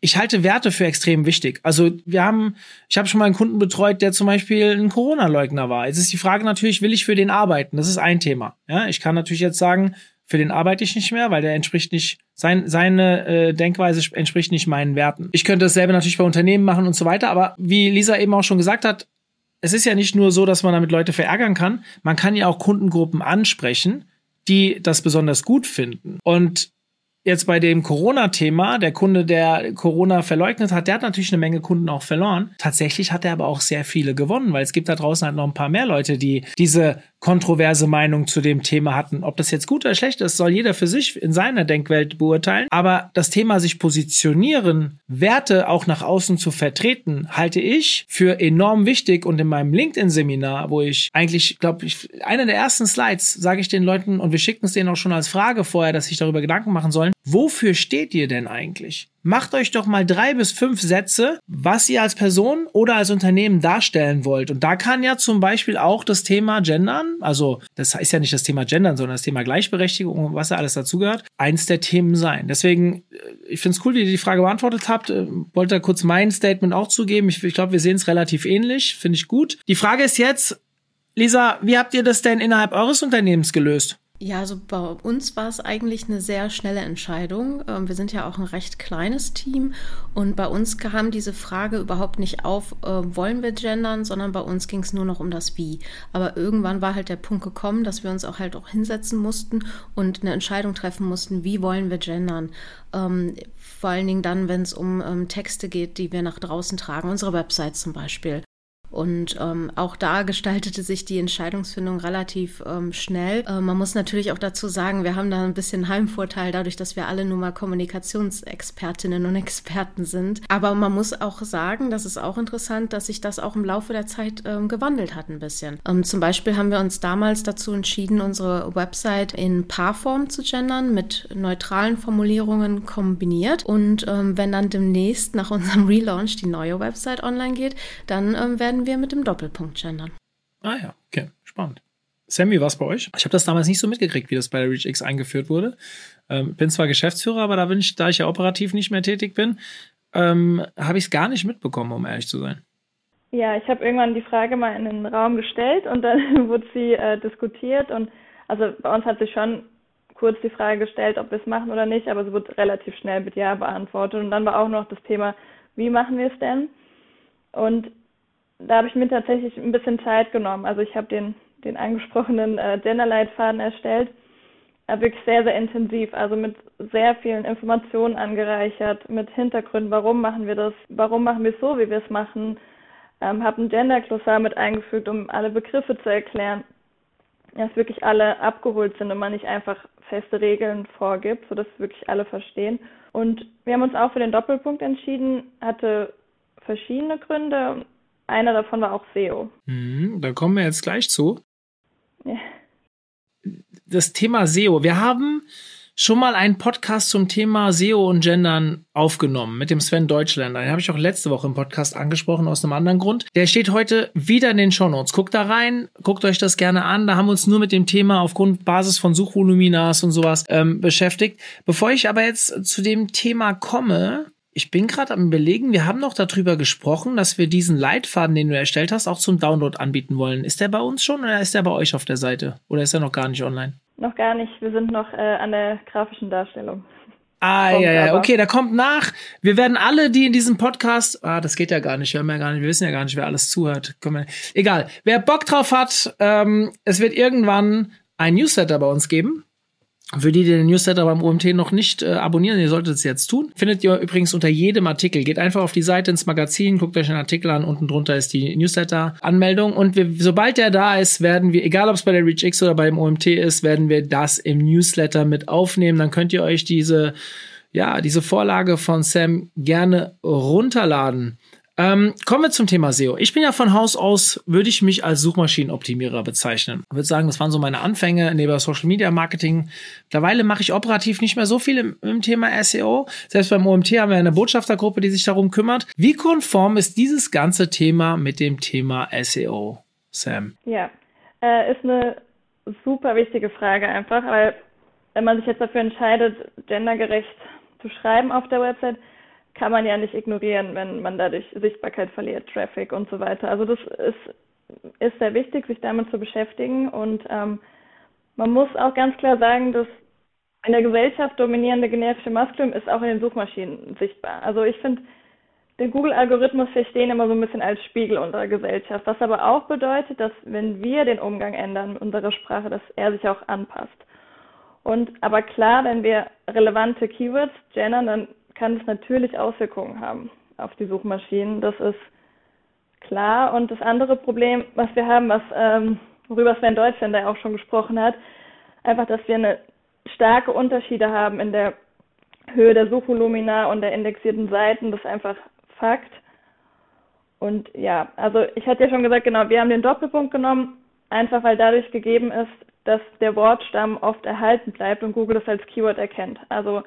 ich halte Werte für extrem wichtig. Also wir haben, ich habe schon mal einen Kunden betreut, der zum Beispiel ein Corona-Leugner war. Jetzt ist die Frage natürlich, will ich für den arbeiten? Das ist ein Thema. Ja, ich kann natürlich jetzt sagen, für den arbeite ich nicht mehr, weil der entspricht nicht, sein, seine äh, Denkweise entspricht nicht meinen Werten. Ich könnte dasselbe natürlich bei Unternehmen machen und so weiter, aber wie Lisa eben auch schon gesagt hat, es ist ja nicht nur so, dass man damit Leute verärgern kann, man kann ja auch Kundengruppen ansprechen, die das besonders gut finden. Und jetzt bei dem Corona-Thema, der Kunde, der Corona verleugnet hat, der hat natürlich eine Menge Kunden auch verloren. Tatsächlich hat er aber auch sehr viele gewonnen, weil es gibt da draußen halt noch ein paar mehr Leute, die diese kontroverse Meinung zu dem Thema hatten. Ob das jetzt gut oder schlecht ist, soll jeder für sich in seiner Denkwelt beurteilen. Aber das Thema sich positionieren, Werte auch nach außen zu vertreten, halte ich für enorm wichtig. Und in meinem LinkedIn-Seminar, wo ich eigentlich, glaube ich, einer der ersten Slides sage ich den Leuten, und wir schicken es denen auch schon als Frage vorher, dass sich darüber Gedanken machen sollen, wofür steht ihr denn eigentlich? Macht euch doch mal drei bis fünf Sätze, was ihr als Person oder als Unternehmen darstellen wollt. Und da kann ja zum Beispiel auch das Thema Gendern, also das ist ja nicht das Thema Gendern, sondern das Thema Gleichberechtigung und was da alles dazugehört, eins der Themen sein. Deswegen, äh, ich finde es cool, wie ihr die Frage beantwortet habt. Äh, wollte da kurz mein Statement auch zugeben. Ich, ich glaube, wir sehen es relativ ähnlich. Finde ich gut. Die Frage ist jetzt, Lisa, wie habt ihr das denn innerhalb eures Unternehmens gelöst? Ja, also bei uns war es eigentlich eine sehr schnelle Entscheidung. Ähm, wir sind ja auch ein recht kleines Team und bei uns kam diese Frage überhaupt nicht auf, äh, wollen wir gendern, sondern bei uns ging es nur noch um das Wie. Aber irgendwann war halt der Punkt gekommen, dass wir uns auch halt auch hinsetzen mussten und eine Entscheidung treffen mussten, wie wollen wir gendern. Ähm, vor allen Dingen dann, wenn es um ähm, Texte geht, die wir nach draußen tragen, unsere Website zum Beispiel. Und ähm, auch da gestaltete sich die Entscheidungsfindung relativ ähm, schnell. Äh, man muss natürlich auch dazu sagen, wir haben da ein bisschen Heimvorteil dadurch, dass wir alle nun mal Kommunikationsexpertinnen und Experten sind. Aber man muss auch sagen, das ist auch interessant, dass sich das auch im Laufe der Zeit ähm, gewandelt hat ein bisschen. Ähm, zum Beispiel haben wir uns damals dazu entschieden, unsere Website in Paarform zu gendern, mit neutralen Formulierungen kombiniert. Und ähm, wenn dann demnächst nach unserem Relaunch die neue Website online geht, dann ähm, werden wir mit dem Doppelpunkt gendern. Ah ja, okay, spannend. Sammy, was bei euch? Ich habe das damals nicht so mitgekriegt, wie das bei der ReachX eingeführt wurde. Ähm, bin zwar Geschäftsführer, aber da bin ich, da ich ja operativ nicht mehr tätig bin, ähm, habe ich es gar nicht mitbekommen, um ehrlich zu sein. Ja, ich habe irgendwann die Frage mal in den Raum gestellt und dann wurde sie äh, diskutiert und also bei uns hat sich schon kurz die Frage gestellt, ob wir es machen oder nicht, aber es wurde relativ schnell mit Ja beantwortet und dann war auch noch das Thema, wie machen wir es denn? Und da habe ich mir tatsächlich ein bisschen Zeit genommen. Also ich habe den, den angesprochenen äh, Genderleitfaden erstellt, äh, wirklich sehr, sehr intensiv, also mit sehr vielen Informationen angereichert, mit Hintergründen, warum machen wir das, warum machen wir es so, wie wir es machen, ähm, habe ein Gender-Glossar mit eingefügt, um alle Begriffe zu erklären, dass wirklich alle abgeholt sind und man nicht einfach feste Regeln vorgibt, sodass wirklich alle verstehen. Und wir haben uns auch für den Doppelpunkt entschieden, hatte verschiedene Gründe. Einer davon war auch SEO. Mhm, da kommen wir jetzt gleich zu. Ja. Das Thema SEO. Wir haben schon mal einen Podcast zum Thema SEO und Gendern aufgenommen mit dem Sven Deutschländer. Den habe ich auch letzte Woche im Podcast angesprochen aus einem anderen Grund. Der steht heute wieder in den Shownotes. Guckt da rein, guckt euch das gerne an. Da haben wir uns nur mit dem Thema aufgrund Basis von Suchvoluminas und sowas ähm, beschäftigt. Bevor ich aber jetzt zu dem Thema komme, ich bin gerade am überlegen, wir haben noch darüber gesprochen, dass wir diesen Leitfaden, den du erstellt hast, auch zum Download anbieten wollen. Ist der bei uns schon oder ist der bei euch auf der Seite? Oder ist er noch gar nicht online? Noch gar nicht. Wir sind noch äh, an der grafischen Darstellung. Ah, kommt ja, ja, okay, da kommt nach. Wir werden alle, die in diesem Podcast, ah, das geht ja gar nicht, wir haben ja gar nicht, wir wissen ja gar nicht, wer alles zuhört. Egal, wer Bock drauf hat, ähm, es wird irgendwann ein Newsletter bei uns geben. Für die, die den Newsletter beim OMT noch nicht äh, abonnieren, ihr solltet es jetzt tun. Findet ihr übrigens unter jedem Artikel. Geht einfach auf die Seite ins Magazin, guckt euch den Artikel an. Unten drunter ist die Newsletter-Anmeldung. Und wir, sobald der da ist, werden wir, egal ob es bei der ReachX oder beim OMT ist, werden wir das im Newsletter mit aufnehmen. Dann könnt ihr euch diese, ja, diese Vorlage von Sam gerne runterladen. Ähm, kommen wir zum Thema SEO. Ich bin ja von Haus aus, würde ich mich als Suchmaschinenoptimierer bezeichnen. Ich würde sagen, das waren so meine Anfänge neben Social Media Marketing. Mittlerweile mache ich operativ nicht mehr so viel im, im, Thema SEO. Selbst beim OMT haben wir eine Botschaftergruppe, die sich darum kümmert. Wie konform ist dieses ganze Thema mit dem Thema SEO, Sam? Ja, äh, ist eine super wichtige Frage einfach, weil wenn man sich jetzt dafür entscheidet, gendergerecht zu schreiben auf der Website, kann man ja nicht ignorieren, wenn man dadurch Sichtbarkeit verliert, Traffic und so weiter. Also das ist, ist sehr wichtig, sich damit zu beschäftigen. Und ähm, man muss auch ganz klar sagen, dass in der Gesellschaft dominierende generische Maskulum ist auch in den Suchmaschinen sichtbar. Also ich finde, den Google-Algorithmus verstehen immer so ein bisschen als Spiegel unserer Gesellschaft, was aber auch bedeutet, dass wenn wir den Umgang ändern mit unserer Sprache, dass er sich auch anpasst. Und aber klar, wenn wir relevante Keywords gendern, dann kann es natürlich Auswirkungen haben auf die Suchmaschinen. Das ist klar. Und das andere Problem, was wir haben, was ähm, worüber Sven Deutschland ja auch schon gesprochen hat, einfach, dass wir eine starke Unterschiede haben in der Höhe der Suchvolumina und der indexierten Seiten. Das ist einfach Fakt. Und ja, also ich hatte ja schon gesagt, genau, wir haben den Doppelpunkt genommen, einfach weil dadurch gegeben ist, dass der Wortstamm oft erhalten bleibt und Google das als Keyword erkennt. Also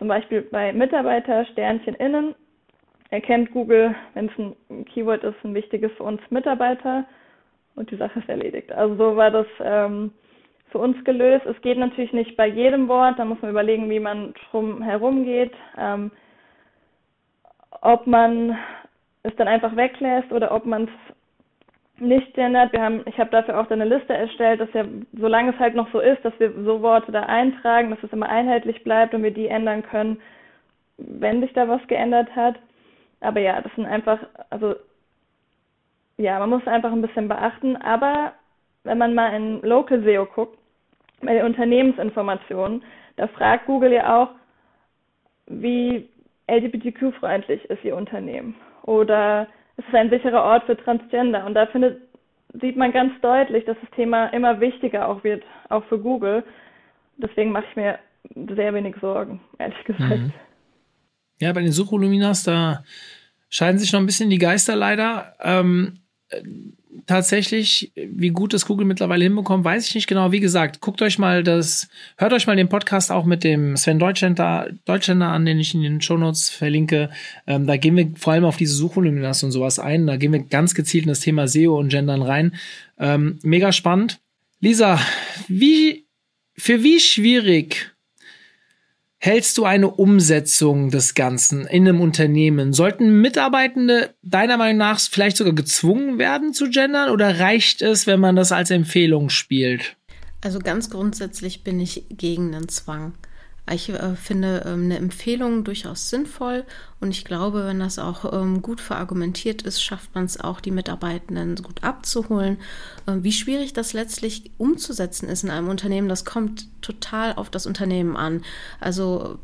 zum Beispiel bei Mitarbeiter Sternchen innen erkennt Google, wenn es ein Keyword ist, ein wichtiges für uns Mitarbeiter und die Sache ist erledigt. Also so war das ähm, für uns gelöst. Es geht natürlich nicht bei jedem Wort, da muss man überlegen, wie man drum herum geht. Ähm, ob man es dann einfach weglässt oder ob man es nicht gendert. Wir haben, ich habe dafür auch eine Liste erstellt, dass ja, solange es halt noch so ist, dass wir so Worte da eintragen, dass es immer einheitlich bleibt und wir die ändern können, wenn sich da was geändert hat. Aber ja, das sind einfach, also ja, man muss einfach ein bisschen beachten. Aber wenn man mal in Local SEO guckt, bei den Unternehmensinformationen, da fragt Google ja auch, wie LGBTQ-freundlich ist Ihr Unternehmen? Oder ist es ein sicherer Ort für Transgender? Und da findet, sieht man ganz deutlich, dass das Thema immer wichtiger auch wird, auch für Google. Deswegen mache ich mir sehr wenig Sorgen, ehrlich gesagt. Mhm. Ja, bei den Suchvoluminas, da scheiden sich noch ein bisschen die Geister leider. Ähm, tatsächlich, wie gut das Google mittlerweile hinbekommt, weiß ich nicht genau. Wie gesagt, guckt euch mal das, hört euch mal den Podcast auch mit dem Sven Deutschländer, Deutschländer an, den ich in den Shownotes verlinke. Ähm, da gehen wir vor allem auf diese Suchvoluminas und sowas ein. Da gehen wir ganz gezielt in das Thema SEO und Gendern rein. Ähm, mega spannend. Lisa, wie, für wie schwierig hältst du eine Umsetzung des Ganzen in einem Unternehmen? Sollten Mitarbeitende deiner Meinung nach vielleicht sogar gezwungen werden zu gendern oder reicht es, wenn man das als Empfehlung spielt? Also ganz grundsätzlich bin ich gegen den Zwang. Ich äh, finde ähm, eine Empfehlung durchaus sinnvoll und ich glaube, wenn das auch ähm, gut verargumentiert ist, schafft man es auch, die Mitarbeitenden gut abzuholen. Äh, wie schwierig das letztlich umzusetzen ist in einem Unternehmen, das kommt total auf das Unternehmen an. Also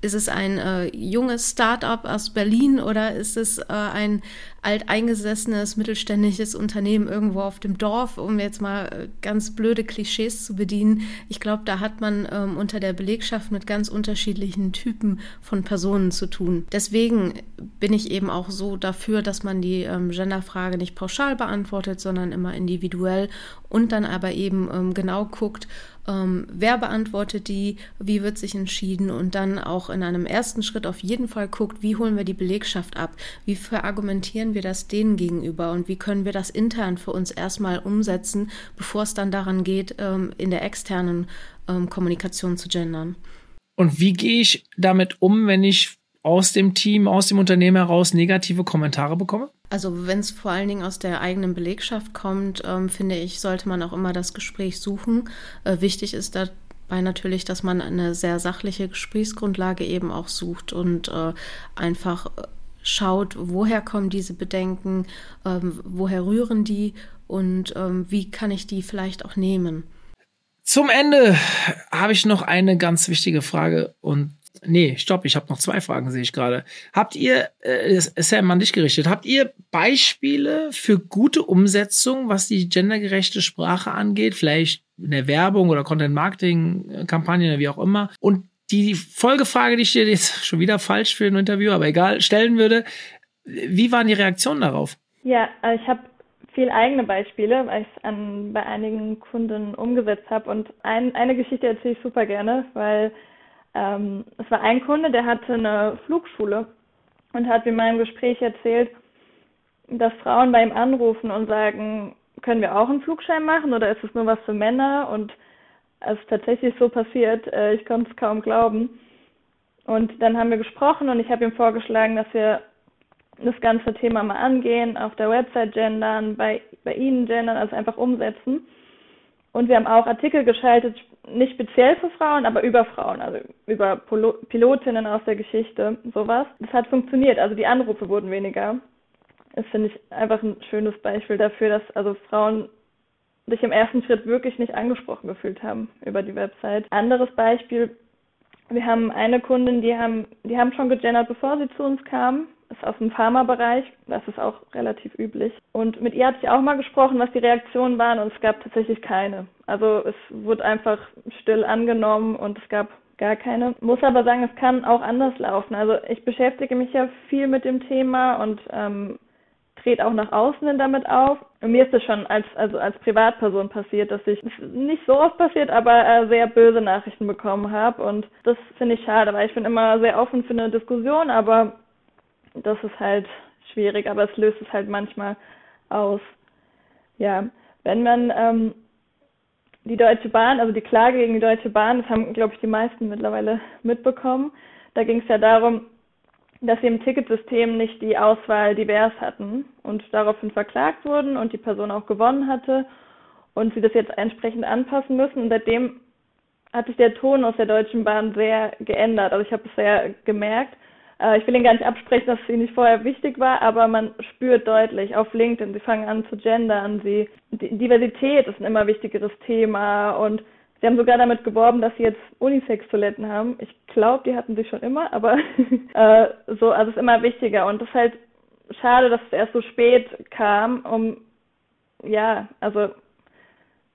ist es ein äh, junges Start-up aus Berlin oder ist es äh, ein alteingesessenes mittelständisches Unternehmen irgendwo auf dem Dorf, um jetzt mal äh, ganz blöde Klischees zu bedienen? Ich glaube, da hat man ähm, unter der Belegschaft mit ganz unterschiedlichen Typen von Personen zu tun. Deswegen bin ich eben auch so dafür, dass man die ähm, Genderfrage nicht pauschal beantwortet, sondern immer individuell und dann aber eben ähm, genau guckt, ähm, wer beantwortet die, wie wird sich entschieden und dann auch in einem ersten Schritt auf jeden Fall guckt, wie holen wir die Belegschaft ab, wie verargumentieren wir das denen gegenüber und wie können wir das intern für uns erstmal umsetzen, bevor es dann daran geht, ähm, in der externen ähm, Kommunikation zu gendern. Und wie gehe ich damit um, wenn ich aus dem Team, aus dem Unternehmen heraus negative Kommentare bekomme? Also wenn es vor allen Dingen aus der eigenen Belegschaft kommt, ähm, finde ich, sollte man auch immer das Gespräch suchen. Äh, wichtig ist dabei natürlich, dass man eine sehr sachliche Gesprächsgrundlage eben auch sucht und äh, einfach äh, schaut, woher kommen diese Bedenken, ähm, woher rühren die und ähm, wie kann ich die vielleicht auch nehmen. Zum Ende habe ich noch eine ganz wichtige Frage und Nee, stopp, ich habe noch zwei Fragen, sehe ich gerade. Habt ihr, äh, Sam, an dich gerichtet, habt ihr Beispiele für gute Umsetzung, was die gendergerechte Sprache angeht? Vielleicht in der Werbung oder Content-Marketing-Kampagne, wie auch immer. Und die Folgefrage, die ich dir jetzt schon wieder falsch für ein Interview, aber egal, stellen würde, wie waren die Reaktionen darauf? Ja, äh, ich habe viel eigene Beispiele, weil ich es bei einigen Kunden umgesetzt habe. Und ein, eine Geschichte erzähle ich super gerne, weil ähm, es war ein Kunde, der hatte eine Flugschule und hat mir in meinem Gespräch erzählt, dass Frauen bei ihm anrufen und sagen, können wir auch einen Flugschein machen oder ist es nur was für Männer? Und es ist tatsächlich so passiert. Äh, ich konnte es kaum glauben. Und dann haben wir gesprochen und ich habe ihm vorgeschlagen, dass wir das ganze Thema mal angehen, auf der Website gendern, bei, bei Ihnen gendern, also einfach umsetzen. Und wir haben auch Artikel geschaltet, nicht speziell für Frauen, aber über Frauen, also über Pilotinnen aus der Geschichte, sowas. Das hat funktioniert, also die Anrufe wurden weniger. Das finde ich einfach ein schönes Beispiel dafür, dass also Frauen sich im ersten Schritt wirklich nicht angesprochen gefühlt haben über die Website. Anderes Beispiel, wir haben eine Kundin, die haben, die haben schon gegendert, bevor sie zu uns kam ist aus dem Pharmabereich, das ist auch relativ üblich. Und mit ihr hatte ich auch mal gesprochen, was die Reaktionen waren und es gab tatsächlich keine. Also es wurde einfach still angenommen und es gab gar keine. Muss aber sagen, es kann auch anders laufen. Also ich beschäftige mich ja viel mit dem Thema und ähm, trete auch nach außen hin damit auf. Und mir ist es schon als, also als Privatperson passiert, dass ich nicht so oft passiert, aber äh, sehr böse Nachrichten bekommen habe. Und das finde ich schade, weil ich bin immer sehr offen für eine Diskussion, aber das ist halt schwierig, aber es löst es halt manchmal aus. Ja, wenn man ähm, die Deutsche Bahn, also die Klage gegen die Deutsche Bahn, das haben, glaube ich, die meisten mittlerweile mitbekommen. Da ging es ja darum, dass sie im Ticketsystem nicht die Auswahl divers hatten und daraufhin verklagt wurden und die Person auch gewonnen hatte und sie das jetzt entsprechend anpassen müssen. Und seitdem hat sich der Ton aus der Deutschen Bahn sehr geändert. Also ich habe es sehr gemerkt. Äh, ich will Ihnen gar nicht absprechen, dass es Ihnen nicht vorher wichtig war, aber man spürt deutlich auf LinkedIn, Sie fangen an zu gendern, sie, Diversität ist ein immer wichtigeres Thema und Sie haben sogar damit geworben, dass Sie jetzt Unisex-Toiletten haben. Ich glaube, die hatten Sie schon immer, aber äh, so, also es ist immer wichtiger und es ist halt schade, dass es erst so spät kam, um ja, also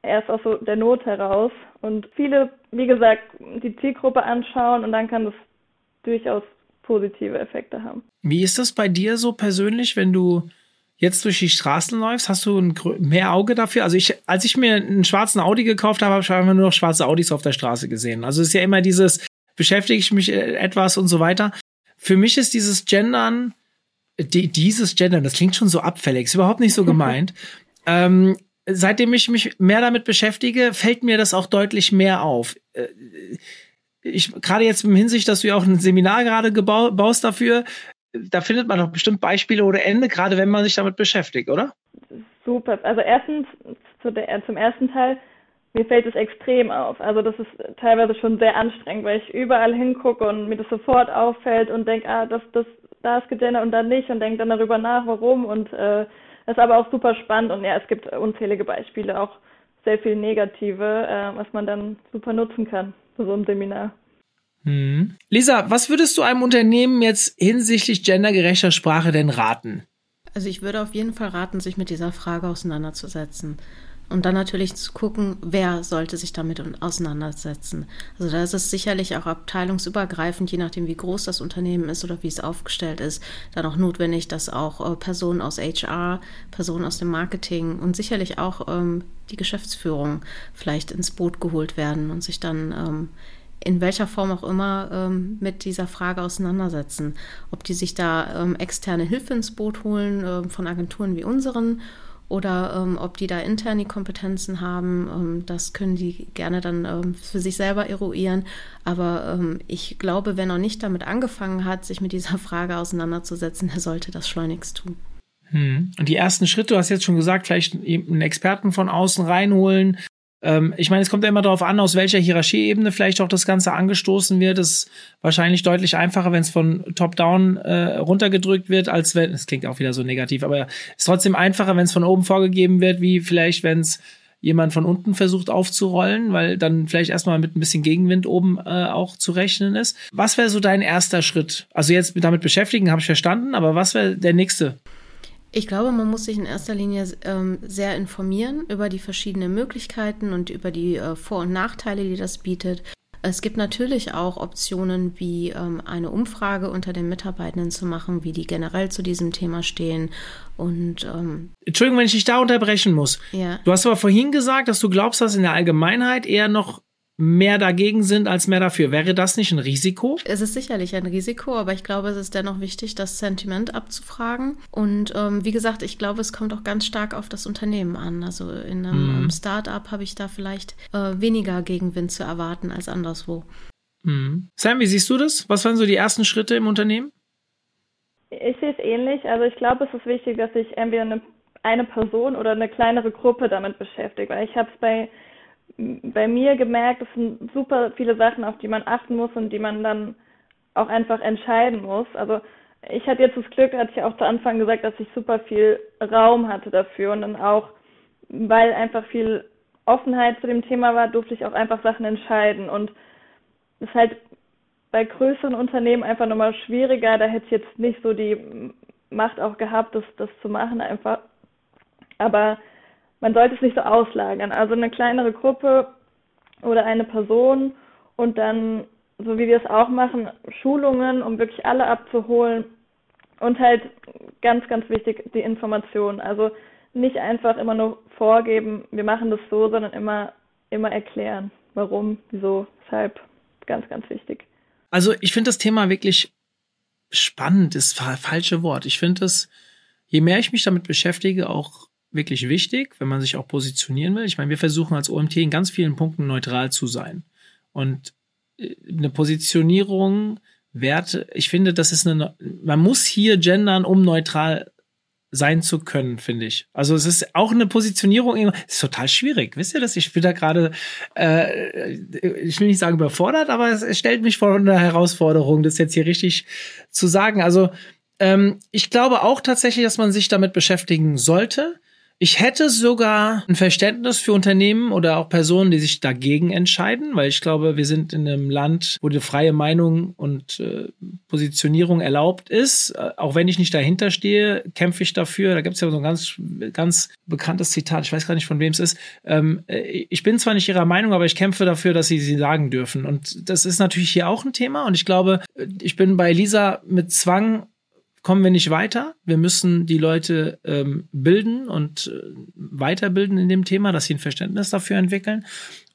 erst aus so der Not heraus und viele, wie gesagt, die Zielgruppe anschauen und dann kann das durchaus positive Effekte haben. Wie ist das bei dir so persönlich, wenn du jetzt durch die Straßen läufst? Hast du ein mehr Auge dafür? Also ich, als ich mir einen schwarzen Audi gekauft habe, habe ich einfach nur noch schwarze Audis auf der Straße gesehen. Also es ist ja immer dieses, beschäftige ich mich äh, etwas und so weiter. Für mich ist dieses Gendern, die, dieses Gendern, das klingt schon so abfällig, ist überhaupt nicht so gemeint. ähm, seitdem ich mich mehr damit beschäftige, fällt mir das auch deutlich mehr auf. Äh, ich gerade jetzt im Hinsicht, dass du ja auch ein Seminar gerade baust dafür, da findet man doch bestimmt Beispiele oder Ende, gerade wenn man sich damit beschäftigt, oder? Super. Also erstens zu der, zum ersten Teil, mir fällt es extrem auf. Also das ist teilweise schon sehr anstrengend, weil ich überall hingucke und mir das sofort auffällt und denke, ah, das, das, da ist gegendert und dann nicht und denke dann darüber nach, warum und äh, das ist aber auch super spannend und ja, es gibt unzählige Beispiele, auch sehr viel negative, äh, was man dann super nutzen kann so ein Seminar. Hm. Lisa, was würdest du einem Unternehmen jetzt hinsichtlich gendergerechter Sprache denn raten? Also ich würde auf jeden Fall raten, sich mit dieser Frage auseinanderzusetzen. Und dann natürlich zu gucken, wer sollte sich damit auseinandersetzen. Also da ist es sicherlich auch abteilungsübergreifend, je nachdem wie groß das Unternehmen ist oder wie es aufgestellt ist, dann auch notwendig, dass auch äh, Personen aus HR, Personen aus dem Marketing und sicherlich auch ähm, die Geschäftsführung vielleicht ins Boot geholt werden und sich dann ähm, in welcher Form auch immer ähm, mit dieser Frage auseinandersetzen. Ob die sich da ähm, externe Hilfe ins Boot holen ähm, von Agenturen wie unseren oder ähm, ob die da interne Kompetenzen haben, ähm, das können die gerne dann ähm, für sich selber eruieren. Aber ich glaube, wer noch nicht damit angefangen hat, sich mit dieser Frage auseinanderzusetzen, der sollte das schleunigst tun. Hm. Und die ersten Schritte, du hast jetzt schon gesagt, vielleicht einen Experten von außen reinholen, ähm, ich meine, es kommt ja immer darauf an, aus welcher Hierarchieebene vielleicht auch das Ganze angestoßen wird. Das ist wahrscheinlich deutlich einfacher, wenn es von top-down äh, runtergedrückt wird, als wenn, es klingt auch wieder so negativ, aber es ist trotzdem einfacher, wenn es von oben vorgegeben wird, wie vielleicht, wenn es jemand von unten versucht aufzurollen, weil dann vielleicht erstmal mit ein bisschen Gegenwind oben äh, auch zu rechnen ist. Was wäre so dein erster Schritt? Also jetzt damit beschäftigen, habe ich verstanden, aber was wäre der nächste? Ich glaube, man muss sich in erster Linie ähm, sehr informieren über die verschiedenen Möglichkeiten und über die äh, Vor- und Nachteile, die das bietet. Es gibt natürlich auch Optionen wie ähm, eine Umfrage unter den Mitarbeitenden zu machen, wie die generell zu diesem Thema stehen. Und ähm, Entschuldigung, wenn ich dich da unterbrechen muss. Ja. Du hast aber vorhin gesagt, dass du glaubst, dass in der Allgemeinheit eher noch mehr dagegen sind als mehr dafür. Wäre das nicht ein Risiko? Es ist sicherlich ein Risiko, aber ich glaube, es ist dennoch wichtig, das Sentiment abzufragen. Und ähm, wie gesagt, ich glaube, es kommt auch ganz stark auf das Unternehmen an. Also in einem mhm. Start-up habe ich da vielleicht äh, weniger Gegenwind zu erwarten als anderswo. Mhm. Sam, wie siehst du das? Was waren so die ersten Schritte im Unternehmen? Ich sehe es ähnlich. Also ich glaube, es ist wichtig, dass sich entweder eine, eine Person oder eine kleinere Gruppe damit beschäftigt. Weil ich habe es bei bei mir gemerkt, es sind super viele Sachen, auf die man achten muss und die man dann auch einfach entscheiden muss. Also ich hatte jetzt das Glück, hatte ich auch zu Anfang gesagt, dass ich super viel Raum hatte dafür und dann auch, weil einfach viel Offenheit zu dem Thema war, durfte ich auch einfach Sachen entscheiden und es ist halt bei größeren Unternehmen einfach nochmal schwieriger, da hätte ich jetzt nicht so die Macht auch gehabt, das, das zu machen einfach. Aber man sollte es nicht so auslagern. Also eine kleinere Gruppe oder eine Person und dann, so wie wir es auch machen, Schulungen, um wirklich alle abzuholen und halt ganz, ganz wichtig, die Information. Also nicht einfach immer nur vorgeben, wir machen das so, sondern immer, immer erklären, warum, wieso, weshalb. Ganz, ganz wichtig. Also ich finde das Thema wirklich spannend, ist das falsche Wort. Ich finde es, je mehr ich mich damit beschäftige, auch wirklich wichtig, wenn man sich auch positionieren will. Ich meine, wir versuchen als OMT in ganz vielen Punkten neutral zu sein. Und äh, eine Positionierung Werte. Ich finde, das ist eine, man muss hier gendern, um neutral sein zu können, finde ich. Also es ist auch eine Positionierung, ist total schwierig. Wisst ihr das? Ich bin da gerade, äh, ich will nicht sagen überfordert, aber es, es stellt mich vor eine Herausforderung, das jetzt hier richtig zu sagen. Also ähm, ich glaube auch tatsächlich, dass man sich damit beschäftigen sollte. Ich hätte sogar ein Verständnis für Unternehmen oder auch Personen, die sich dagegen entscheiden, weil ich glaube, wir sind in einem Land, wo die freie Meinung und äh, Positionierung erlaubt ist. Äh, auch wenn ich nicht dahinter stehe, kämpfe ich dafür. Da gibt es ja so ein ganz, ganz bekanntes Zitat, ich weiß gar nicht, von wem es ist. Ähm, äh, ich bin zwar nicht ihrer Meinung, aber ich kämpfe dafür, dass sie sie sagen dürfen. Und das ist natürlich hier auch ein Thema. Und ich glaube, ich bin bei Lisa mit Zwang kommen wir nicht weiter. Wir müssen die Leute ähm, bilden und äh, weiterbilden in dem Thema, dass sie ein Verständnis dafür entwickeln.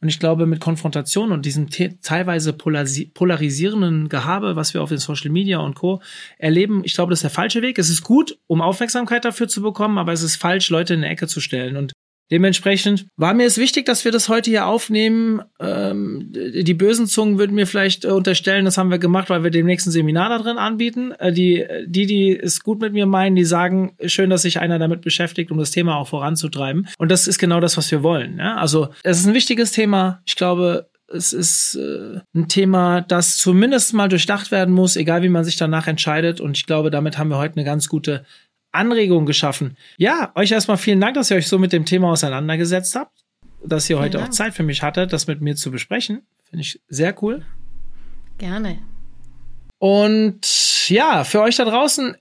Und ich glaube, mit Konfrontation und diesem teilweise polarisierenden Gehabe, was wir auf den Social Media und Co. erleben, ich glaube, das ist der falsche Weg. Es ist gut, um Aufmerksamkeit dafür zu bekommen, aber es ist falsch, Leute in eine Ecke zu stellen. Und Dementsprechend war mir es wichtig, dass wir das heute hier aufnehmen. Ähm, die bösen Zungen würden mir vielleicht äh, unterstellen, das haben wir gemacht, weil wir dem nächsten Seminar da drin anbieten. Äh, die, die, die es gut mit mir meinen, die sagen, schön, dass sich einer damit beschäftigt, um das Thema auch voranzutreiben. Und das ist genau das, was wir wollen. Ja? Also es ist ein wichtiges Thema. Ich glaube, es ist äh, ein Thema, das zumindest mal durchdacht werden muss, egal wie man sich danach entscheidet. Und ich glaube, damit haben wir heute eine ganz gute Anregungen geschaffen. Ja, euch erstmal vielen Dank, dass ihr euch so mit dem Thema auseinandergesetzt habt, dass ihr vielen heute Dank. auch Zeit für mich hattet, das mit mir zu besprechen. Finde ich sehr cool. Gerne. Und ja, für euch da draußen,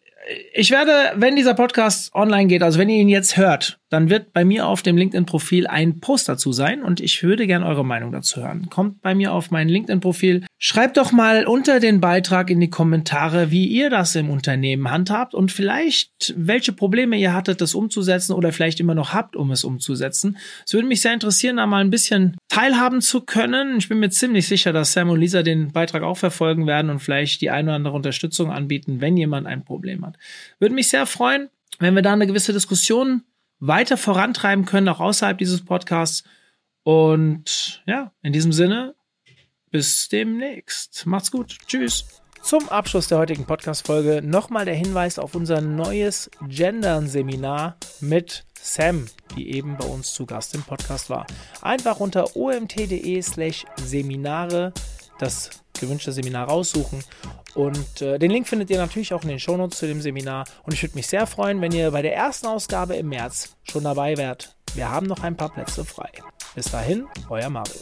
ich werde, wenn dieser Podcast online geht, also wenn ihr ihn jetzt hört, dann wird bei mir auf dem LinkedIn-Profil ein Post dazu sein und ich würde gerne eure Meinung dazu hören. Kommt bei mir auf mein LinkedIn-Profil. Schreibt doch mal unter den Beitrag in die Kommentare, wie ihr das im Unternehmen handhabt und vielleicht welche Probleme ihr hattet, das umzusetzen oder vielleicht immer noch habt, um es umzusetzen. Es würde mich sehr interessieren, da mal ein bisschen teilhaben zu können. Ich bin mir ziemlich sicher, dass Sam und Lisa den Beitrag auch verfolgen werden und vielleicht die eine oder andere Unterstützung anbieten, wenn jemand ein Problem hat. Würde mich sehr freuen, wenn wir da eine gewisse Diskussion weiter vorantreiben können, auch außerhalb dieses Podcasts. Und ja, in diesem Sinne, bis demnächst. Macht's gut. Tschüss. Zum Abschluss der heutigen Podcast-Folge nochmal der Hinweis auf unser neues Gendern-Seminar mit Sam, die eben bei uns zu Gast im Podcast war. Einfach unter omt.de slash Seminare das gewünschte Seminar raussuchen. Und äh, den Link findet ihr natürlich auch in den Shownotes zu dem Seminar. Und ich würde mich sehr freuen, wenn ihr bei der ersten Ausgabe im März schon dabei wärt. Wir haben noch ein paar Plätze frei. Bis dahin, euer Mario.